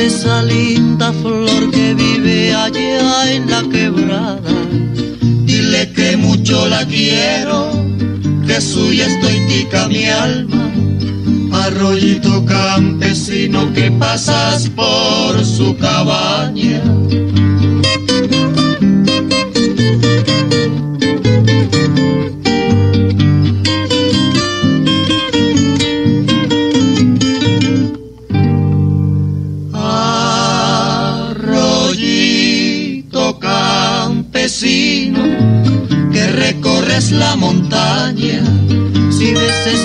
esa linda flor que vive allá en la quebrada, dile que mucho la quiero, que suya estoy tica mi alma. Arroyito campesino que pasas por su cabaña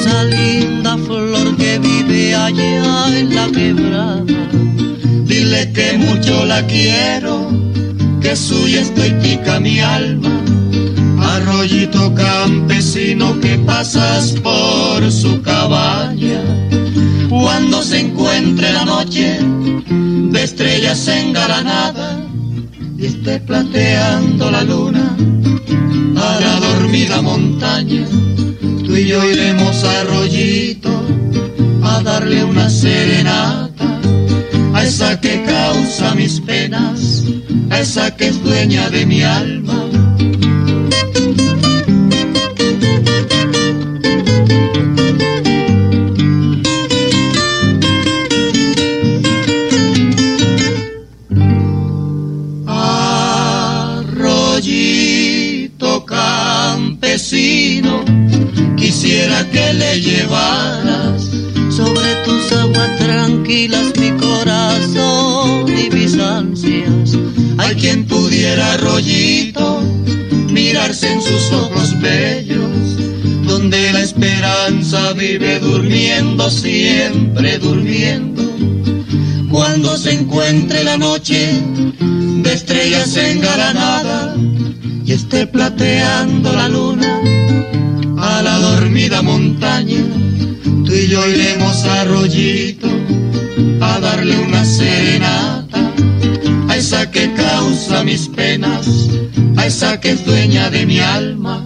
esa linda flor que vive allá en la quebrada, dile que mucho la quiero, que suya estoy pica mi alma. Arroyito campesino que pasas por su cabaña, cuando se encuentre la noche de estrellas engalanadas y esté plateando la luna a la dormida montaña, y yo iremos a Arroyito a darle una serenata a esa que causa mis penas, a esa que es dueña de mi alma llevaras sobre tus aguas tranquilas mi corazón y mis ansias. Hay quien pudiera rollito mirarse en sus ojos bellos, donde la esperanza vive durmiendo, siempre durmiendo. Cuando se encuentre la noche de estrellas engalanadas y esté plateando la luna dormida montaña, tú y yo iremos a Arroyito a darle una serenata a esa que causa mis penas, a esa que es dueña de mi alma.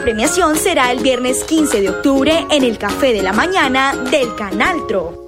premiación será el viernes 15 de octubre en el Café de la Mañana del Canal Tro.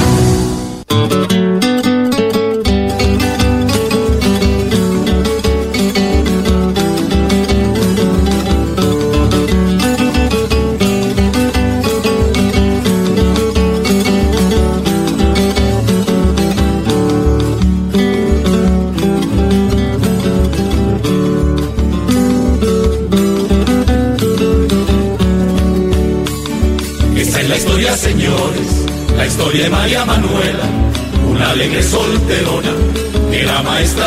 Esta es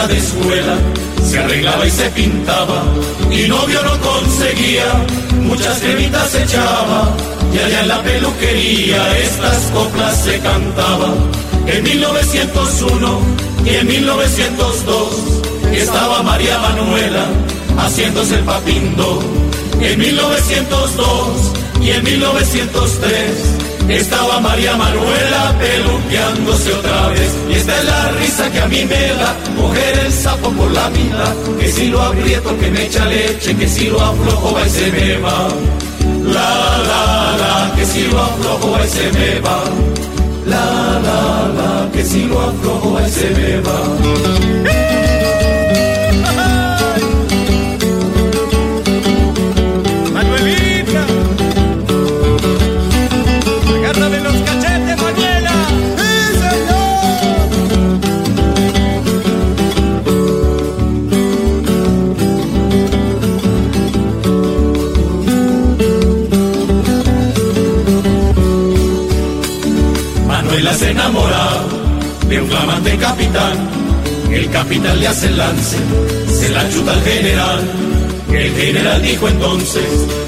de escuela, se arreglaba y se pintaba, y novio no conseguía, muchas cremitas echaba, y allá en la peluquería estas coplas se cantaba. En 1901 y en 1902 estaba María Manuela haciéndose el papindo. En 1902 y en 1903 estaba María Manuela peluqueándose otra vez. Y esta es la risa que a mí me da, coger el sapo por la mitad. Que si lo aprieto que me echa leche, que si lo aflojo va y se me va. La, la, la, que si lo aflojo va y se me va. La, la, la, que si lo aflojo va y se me va. Manuela se enamora de un flamante capitán. El capitán le hace el lance, se la chuta al general. El general dijo entonces,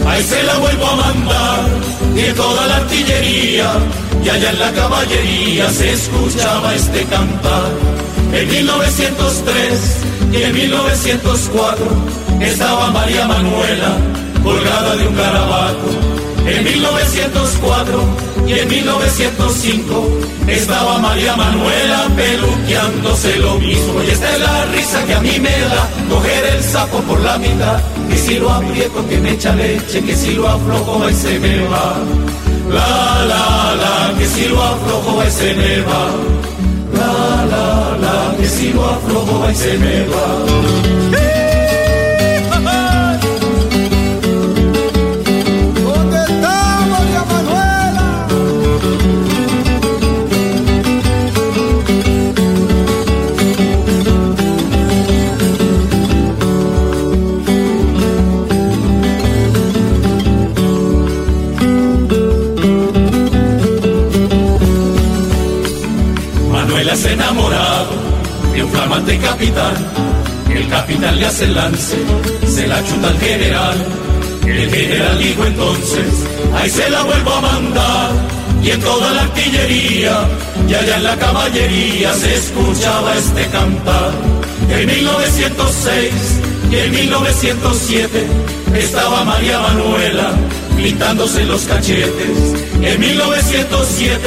ahí se la vuelvo a mandar. Y toda la artillería, y allá en la caballería se escuchaba este cantar. En 1903 y en 1904 estaba María Manuela colgada de un garabato. En 1904 y en 1905 estaba María Manuela peluqueándose lo mismo. Y esta es la risa que a mí me da coger el sapo por la mitad. Que si lo aprieto que me echa leche, que si lo aflojo y se me va. La la la, que si lo aflojo y se me va. La la la, que si lo aflojo y se me va. Enamorado de un flamante capitán. El capitán le hace el lance, se la chuta al general. El general dijo entonces, ahí se la vuelvo a mandar. Y en toda la artillería y allá en la caballería se escuchaba este cantar. En 1906 y en 1907 estaba María Manuela pintándose los cachetes. En 1907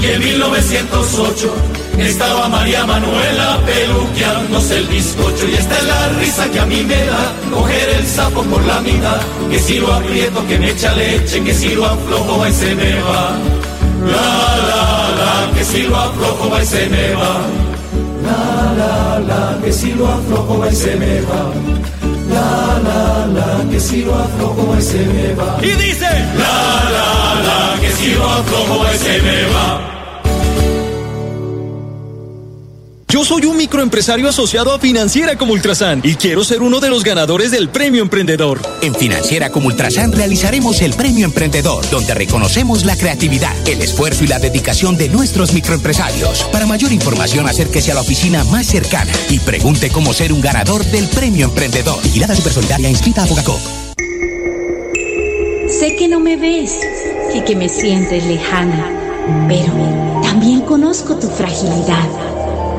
y en 1908 estaba María Manuela peluqueándose el bizcocho y esta es la risa que a mí me da coger el sapo por la mitad, que si lo aprieto que me echa leche, que si lo aflojo va y se me va. La la la, que si lo aflojo va y se me va. La la la, que si lo aflojo va y se me va. La la la, que si lo aflojo va y se me va. Y dice, la la la, que si lo aflojo va y se me va. Yo soy un microempresario asociado a Financiera como Ultrasan y quiero ser uno de los ganadores del Premio Emprendedor. En Financiera como Ultrasan realizaremos el Premio Emprendedor, donde reconocemos la creatividad, el esfuerzo y la dedicación de nuestros microempresarios. Para mayor información, acérquese a la oficina más cercana y pregunte cómo ser un ganador del Premio Emprendedor. Vigilada Supersolidaria inscrita a Bogacop. Sé que no me ves y que me sientes lejana, pero también conozco tu fragilidad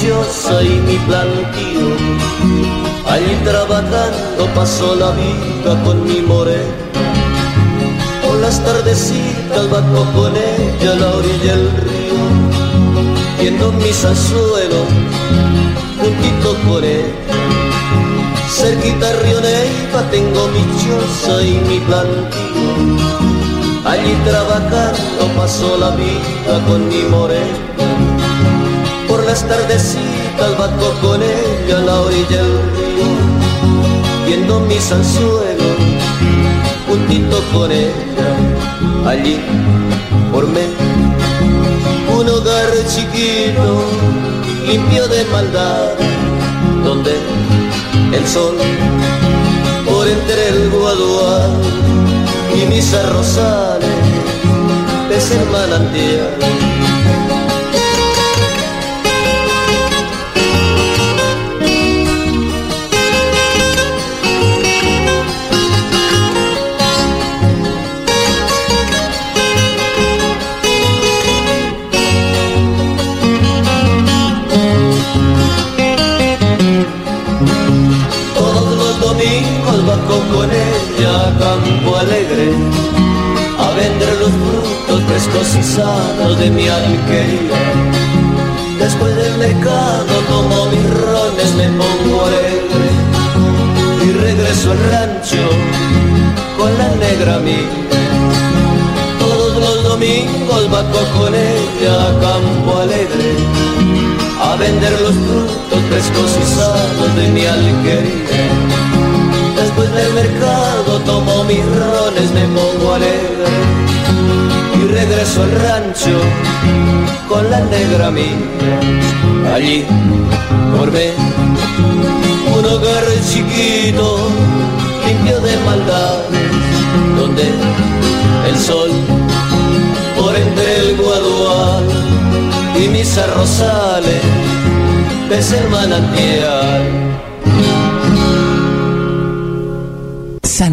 Y mi plantío. Allí trabajando paso la vida con mi morena. Por las tardecitas bajo con ella a la orilla del río. Viendo mis anzuelos juntito con ella. Cerquita Río Neiva tengo mi choza y mi plantío. Allí trabajando paso la vida con mi morena las tardecitas bajo con ella a la orilla del río, viendo mis anzuelos juntito con ella, allí por mí, un hogar chiquito, limpio de maldad, donde el sol por entre el guadual y mis arrozales es el manantial sanos de mi alquería. Después del mercado tomo mis rones, me pongo alegre y regreso al rancho con la negra mía. Todos los domingos bajo con ella a campo alegre a vender los frutos sanos de mi alquería. Después del mercado tomo mis rones, me pongo alegre regreso al rancho con la negra mía. Allí formé un hogar chiquito, limpio de maldades, donde el sol por entre el guadual y mis arrozales ves el manantial.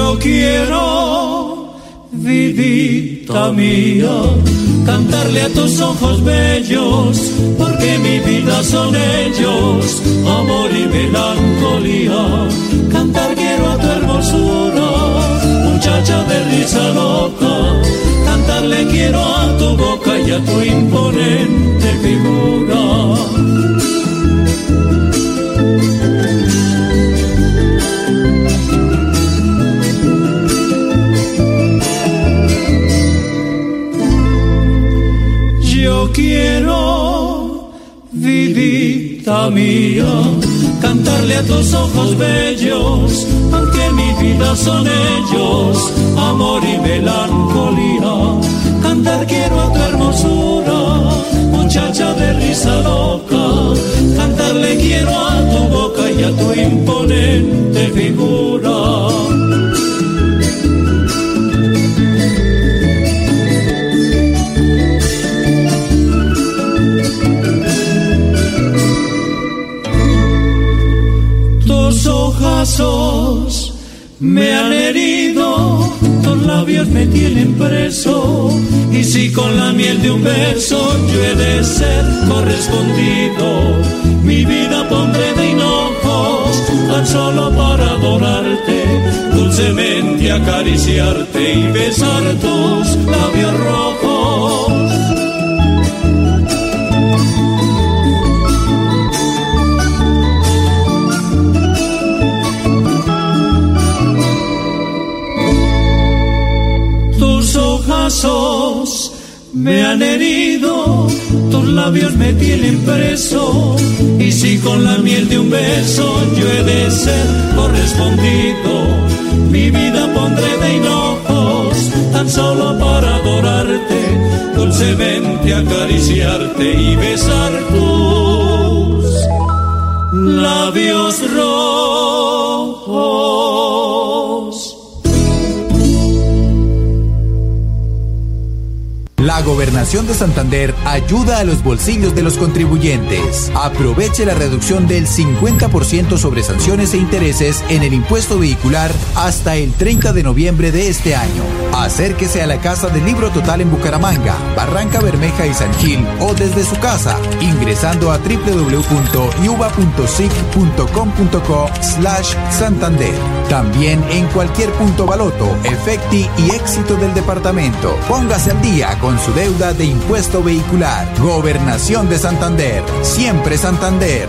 Yo quiero, vidita mía, cantarle a tus ojos bellos, porque mi vida son ellos, amor y melancolía. Cantar muchacha de risa loca, cantarle quiero a tu boca y a tu imponente figura. Yo quiero, vidita mía, cantarle a tus ojos bellos, son ellos, amor y melancolía. Cantar quiero a tu hermosura, muchacha de risa loca, cantarle quiero a tu boca y a tu imponente figura. Me han herido, tus labios me tienen preso, y si con la miel de un beso yo he de ser correspondido, mi vida pondré de hinojos, tan solo para adorarte, dulcemente acariciarte y besar tus labios rojos. Me han herido, tus labios me tienen preso, y si con la miel de un beso yo he de ser correspondido, mi vida pondré de hinojos, tan solo para adorarte, dulcemente acariciarte y besar tus labios rojos. Gobernación de Santander ayuda a los bolsillos de los contribuyentes. Aproveche la reducción del 50% sobre sanciones e intereses en el impuesto vehicular hasta el 30 de noviembre de este año. Acérquese a la Casa del Libro Total en Bucaramanga, Barranca Bermeja y San Gil o desde su casa ingresando a www.yuba.sic.com.co slash Santander. También en cualquier punto baloto, efecti y éxito del departamento. Póngase al día con su deuda de impuesto vehicular. Gobernación de Santander. Siempre Santander.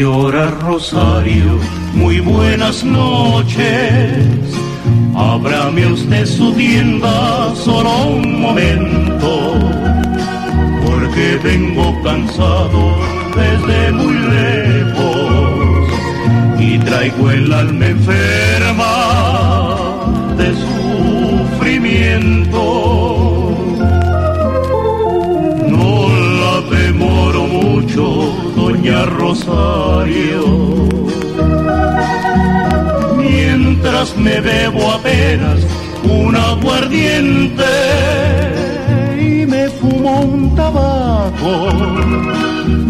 Señora Rosario, muy buenas noches. Ábrame usted su tienda solo un momento, porque vengo cansado desde muy lejos y traigo el alma enferma de sufrimiento. Rosario. Mientras me bebo apenas un aguardiente y me fumo un tabaco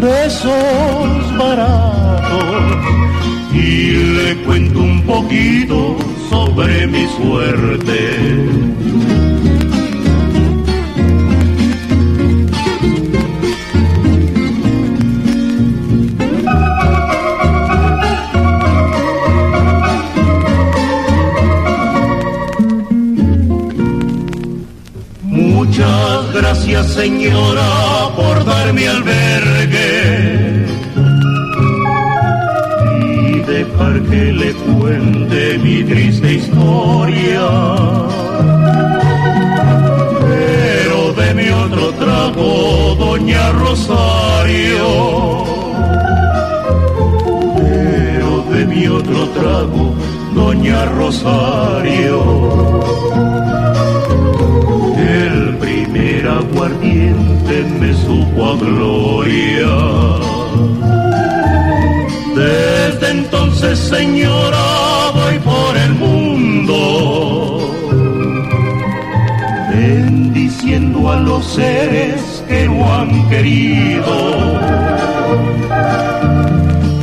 de esos baratos y le cuento un poquito sobre mi suerte. Me supo gloria. Desde entonces, señora, voy por el mundo, bendiciendo a los seres que no han querido.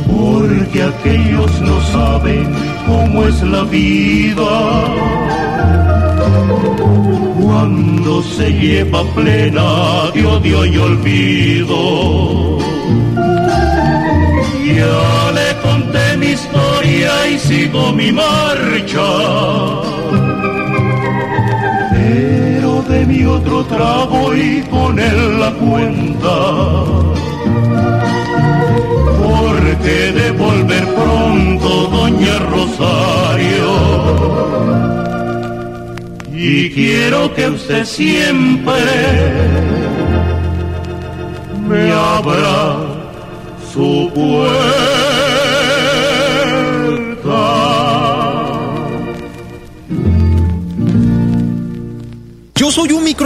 Porque aquellos no saben cómo es la vida cuando se lleva plena de odio y olvido. Ya le conté mi historia y sigo mi marcha. Pero de mi otro trago y con él la cuenta. Porque de y quiero que usted siempre me abra su puerta.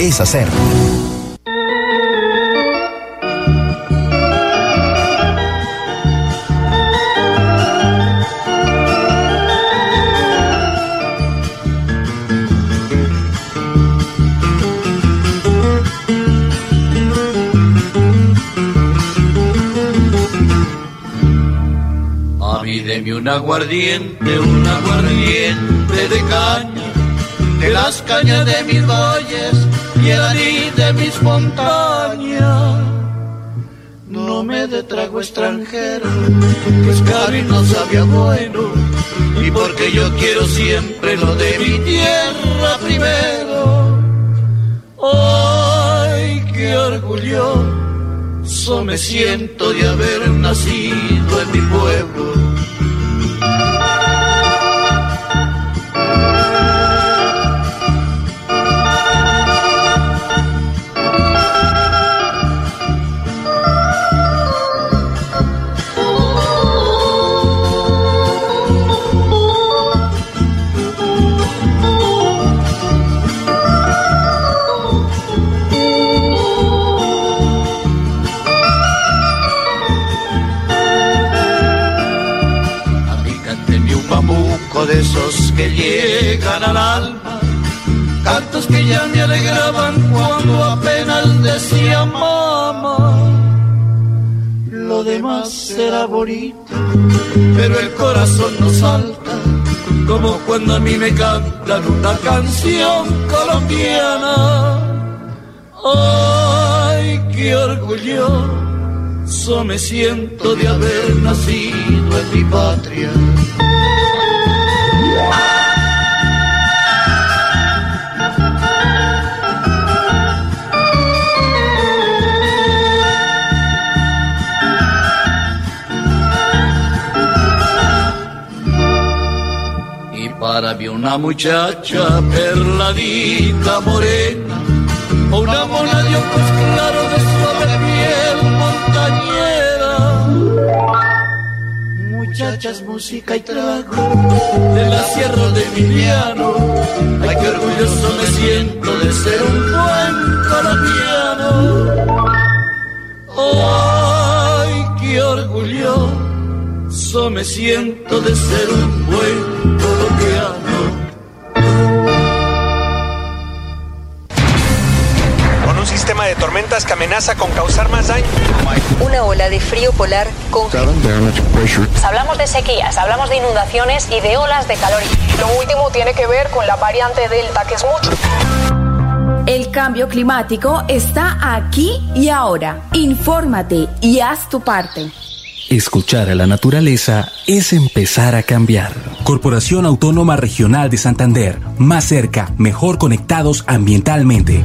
es hacer. A mí deme un aguardiente, un aguardiente de caña las cañas de mis valles y el anís de mis montañas. No me de trago extranjero, que es caro y no sabía bueno, y porque yo quiero siempre lo de mi tierra primero. ¡Ay, qué orgulloso me siento de haber nacido en mi pueblo! Que llegan al alma, cantos que ya me alegraban cuando apenas decía mamá. Lo demás era bonito, pero el corazón no salta, como cuando a mí me cantan una canción colombiana. Ay, qué orgulloso me siento de haber nacido en mi patria. Mí una muchacha perladita morena, o una mona de ojos claros de suave piel montañera. Muchachas, música y trago de la sierra de Emiliano. Ay, qué orgulloso me siento de ser un buen colombiano. Ay, qué orgulloso me siento de ser un buen de tormentas que amenaza con causar más daño. Una ola de frío polar con... Hablamos de sequías, hablamos de inundaciones y de olas de calor. Lo último tiene que ver con la variante Delta, que es mucho. El cambio climático está aquí y ahora. Infórmate y haz tu parte. Escuchar a la naturaleza es empezar a cambiar. Corporación Autónoma Regional de Santander. Más cerca, mejor conectados ambientalmente.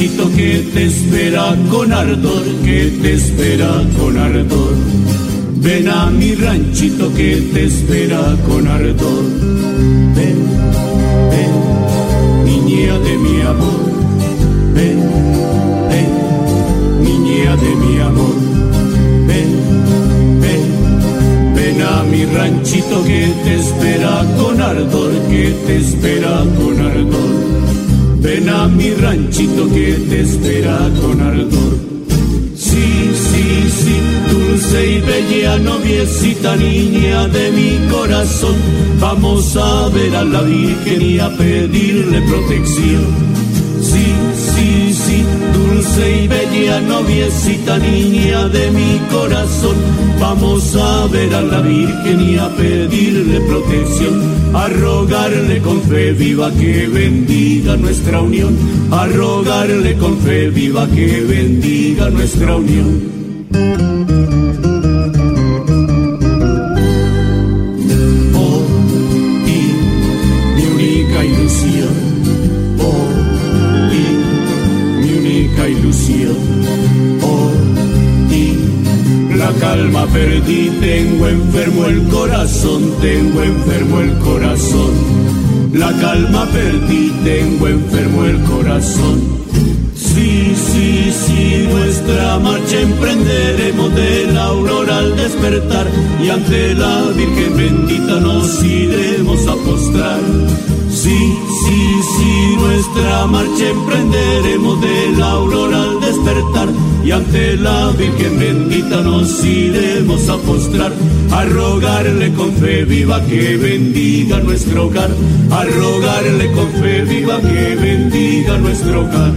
Ranchito que te espera con ardor, que te espera con ardor. Ven a mi ranchito que te espera con ardor. Ven, ven, niña de mi amor. Ven, ven, niña de mi amor. Ven, ven, ven a mi ranchito que te espera con ardor, que te espera con ardor. Ven a mi ranchito que te espera con ardor. Sí, sí, sí, dulce y bella noviecita niña de mi corazón. Vamos a ver a la Virgen y a pedirle protección. Dulce y bella noviecita niña de mi corazón. Vamos a ver a la Virgen y a pedirle protección, a rogarle con fe viva que bendiga nuestra unión, a rogarle con fe viva que bendiga nuestra unión. El corazón, tengo enfermo el corazón. La calma perdí, tengo enfermo el corazón. Sí, sí, sí, nuestra marcha emprenderemos de la aurora al despertar y ante la Virgen bendita nos iremos a postrar. Sí, sí, sí, nuestra marcha emprenderemos de la aurora al despertar y ante la Virgen bendita nos iremos a postrar, a rogarle con fe viva que bendiga nuestro hogar, a rogarle con fe viva que bendiga nuestro hogar.